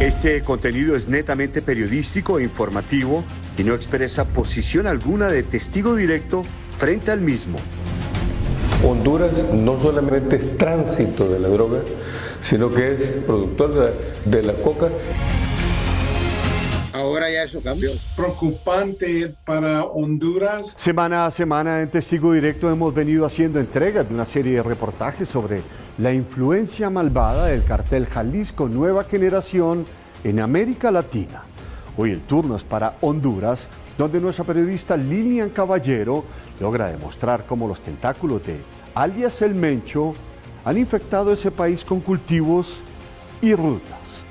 Este contenido es netamente periodístico e informativo y no expresa posición alguna de testigo directo frente al mismo. Honduras no solamente es tránsito de la droga, sino que es productor de la, de la coca. Ahora ya eso cambió. Preocupante para Honduras. Semana a semana en Testigo Directo hemos venido haciendo entregas de una serie de reportajes sobre la influencia malvada del cartel Jalisco Nueva Generación en América Latina. Hoy el turno es para Honduras, donde nuestra periodista Lilian Caballero logra demostrar cómo los tentáculos de alias El Mencho han infectado ese país con cultivos y rutas.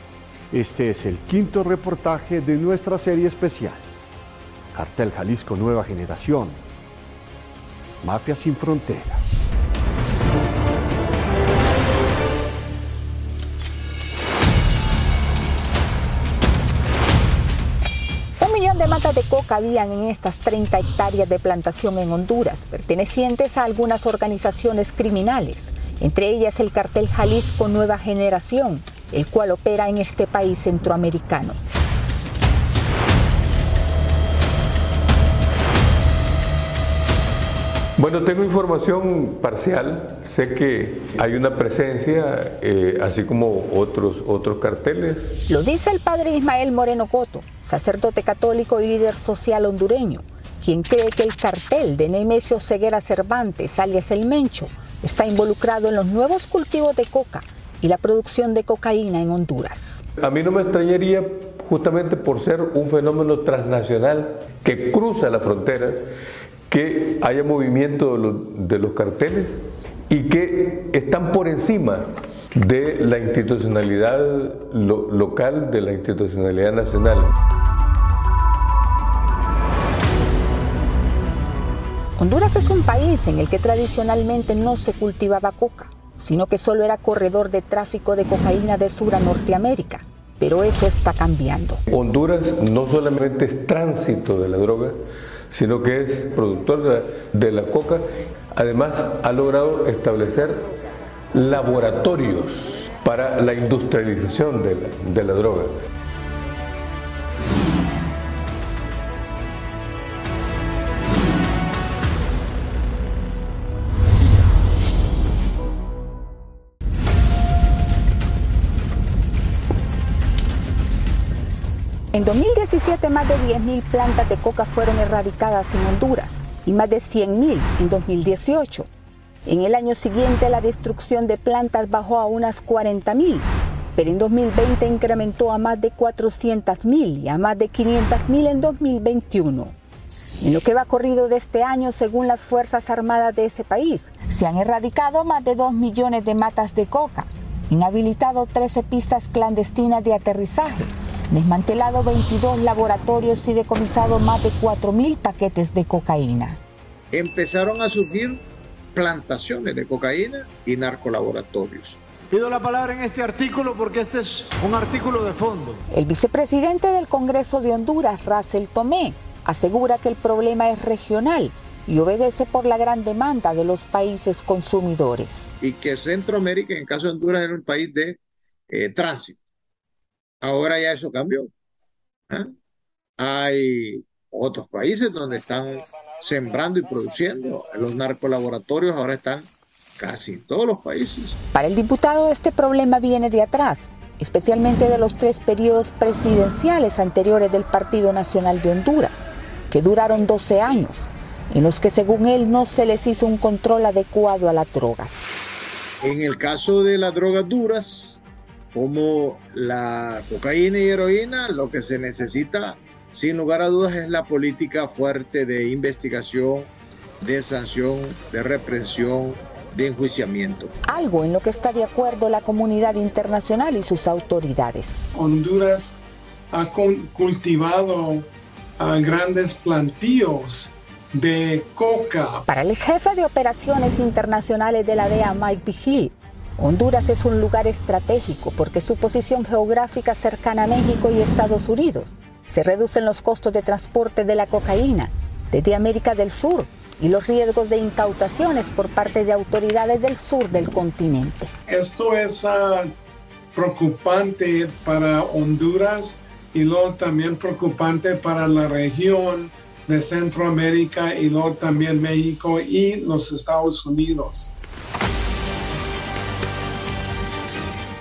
Este es el quinto reportaje de nuestra serie especial. Cartel Jalisco Nueva Generación. Mafia sin fronteras. Un millón de matas de coca habían en estas 30 hectáreas de plantación en Honduras, pertenecientes a algunas organizaciones criminales, entre ellas el cartel Jalisco Nueva Generación, el cual opera en este país centroamericano. Bueno, tengo información parcial. Sé que hay una presencia, eh, así como otros, otros carteles. Lo dice el padre Ismael Moreno Coto, sacerdote católico y líder social hondureño, quien cree que el cartel de Nemesio Ceguera Cervantes, alias El Mencho, está involucrado en los nuevos cultivos de coca y la producción de cocaína en Honduras. A mí no me extrañaría justamente por ser un fenómeno transnacional que cruza la frontera, que haya movimiento de los, de los carteles y que están por encima de la institucionalidad lo, local, de la institucionalidad nacional. Honduras es un país en el que tradicionalmente no se cultivaba coca, sino que solo era corredor de tráfico de cocaína de Sur a Norteamérica. Pero eso está cambiando. Honduras no solamente es tránsito de la droga, sino que es productor de la, coca. Además, ha logrado establecer laboratorios para la industrialización de la, de la droga. En 2017 más de 10.000 plantas de coca fueron erradicadas en Honduras y más de 100.000 en 2018. En el año siguiente la destrucción de plantas bajó a unas 40.000, pero en 2020 incrementó a más de 400.000 y a más de 500.000 en 2021. En lo que va corrido de este año, según las Fuerzas Armadas de ese país, se han erradicado más de 2 millones de matas de coca, inhabilitado 13 pistas clandestinas de aterrizaje, desmantelado 22 laboratorios y decomisado más de 4.000 paquetes de cocaína. Empezaron a surgir plantaciones de cocaína y narcolaboratorios. Pido la palabra en este artículo porque este es un artículo de fondo. El vicepresidente del Congreso de Honduras, Russell Tomé, asegura que el problema es regional y obedece por la gran demanda de los países consumidores. Y que Centroamérica, en el caso de Honduras, era un país de eh, tránsito. Ahora ya eso cambió. ¿eh? Hay otros países donde están sembrando y produciendo. Los narcolaboratorios ahora están casi en todos los países. Para el diputado este problema viene de atrás. especialmente de los tres periodos presidenciales anteriores del Partido Nacional de Honduras, que duraron 12 años, en los que según él no se les hizo un control adecuado a las drogas. En el caso de las drogas duras, como la cocaína y heroína, lo que se necesita, sin lugar a dudas, es la política fuerte de investigación, de sanción, de represión, de enjuiciamiento. Algo en lo que está de acuerdo la comunidad internacional y sus autoridades. Honduras ha cultivado grandes plantíos de coca. Para el jefe de operaciones internacionales de la DEA, Mike Vigil, Honduras es un lugar estratégico porque su posición geográfica cercana a México y Estados Unidos se reducen los costos de transporte de la cocaína desde América del Sur y los riesgos de incautaciones por parte de autoridades del sur del continente. Esto es uh, preocupante para Honduras y luego también preocupante para la región de Centroamérica y luego también México y los Estados Unidos.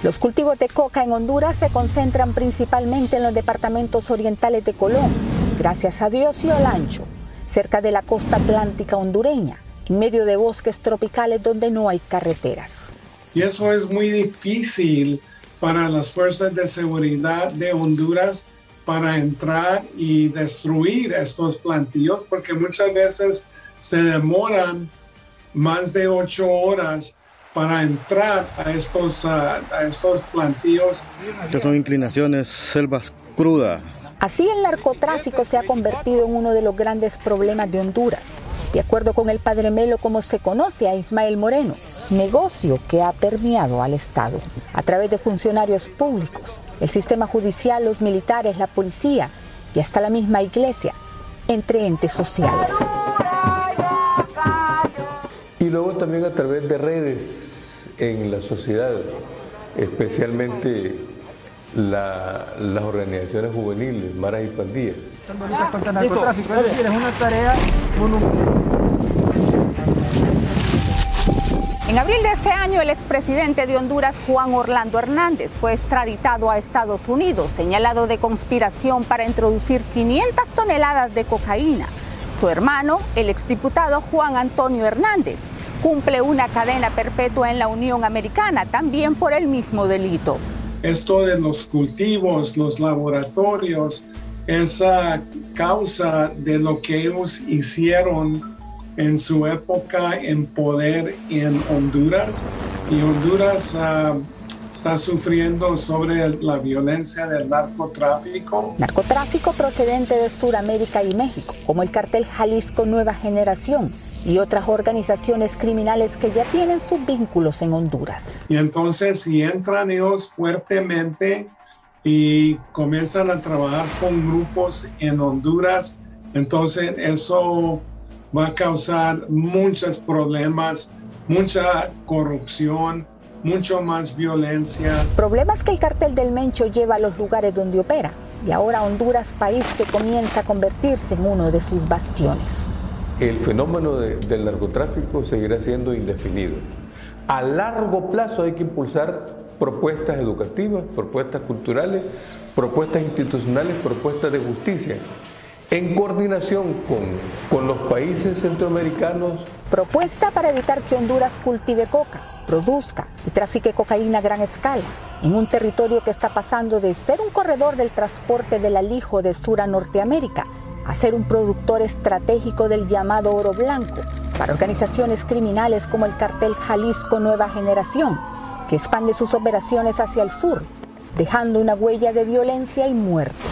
Los cultivos de coca en Honduras se concentran principalmente en los departamentos orientales de Colón, gracias a Dios y Olancho, cerca de la costa atlántica hondureña, en medio de bosques tropicales donde no hay carreteras. Y eso es muy difícil para las fuerzas de seguridad de Honduras para entrar y destruir estos plantillos porque muchas veces se demoran más de ocho horas para entrar a estos, a, estos plantillos. Que son inclinaciones, selvas crudas, Así el narcotráfico se ha convertido en uno de los grandes problemas de Honduras. De acuerdo con el padre Melo, como se conoce a Ismael Moreno, negocio que ha permeado al Estado a través de funcionarios públicos, el sistema judicial, los militares, la policía y hasta la misma iglesia, entre entes sociales. Y luego también a través de redes en la sociedad, especialmente las organizaciones juveniles, maras y pandillas. En abril de este año, el expresidente de Honduras, Juan Orlando Hernández, fue extraditado a Estados Unidos, señalado de conspiración para introducir 500 toneladas de cocaína. Su hermano, el exdiputado Juan Antonio Hernández, cumple una cadena perpetua en la Unión Americana, también por el mismo delito esto de los cultivos, los laboratorios, esa causa de lo que ellos hicieron en su época en poder en Honduras. Y Honduras ah, está sufriendo sobre la violencia del narcotráfico. Narcotráfico procedente de Sudamérica y México, como el cartel Jalisco Nueva Generación y otras organizaciones criminales que ya tienen sus vínculos en Honduras. Y entonces si entran ellos fuertemente y comienzan a trabajar con grupos en Honduras, entonces eso va a causar muchos problemas, mucha corrupción, mucho más violencia. Problemas que el cartel del Mencho lleva a los lugares donde opera y ahora Honduras, país que comienza a convertirse en uno de sus bastiones. El fenómeno del narcotráfico seguirá siendo indefinido. A largo plazo hay que impulsar propuestas educativas, propuestas culturales, propuestas institucionales, propuestas de justicia, en coordinación con, con los países centroamericanos. Propuesta para evitar que Honduras cultive coca produzca y trafique cocaína a gran escala en un territorio que está pasando de ser un corredor del transporte del alijo de Sur a Norteamérica a ser un productor estratégico del llamado oro blanco para organizaciones criminales como el cartel Jalisco Nueva Generación, que expande sus operaciones hacia el sur, dejando una huella de violencia y muerte.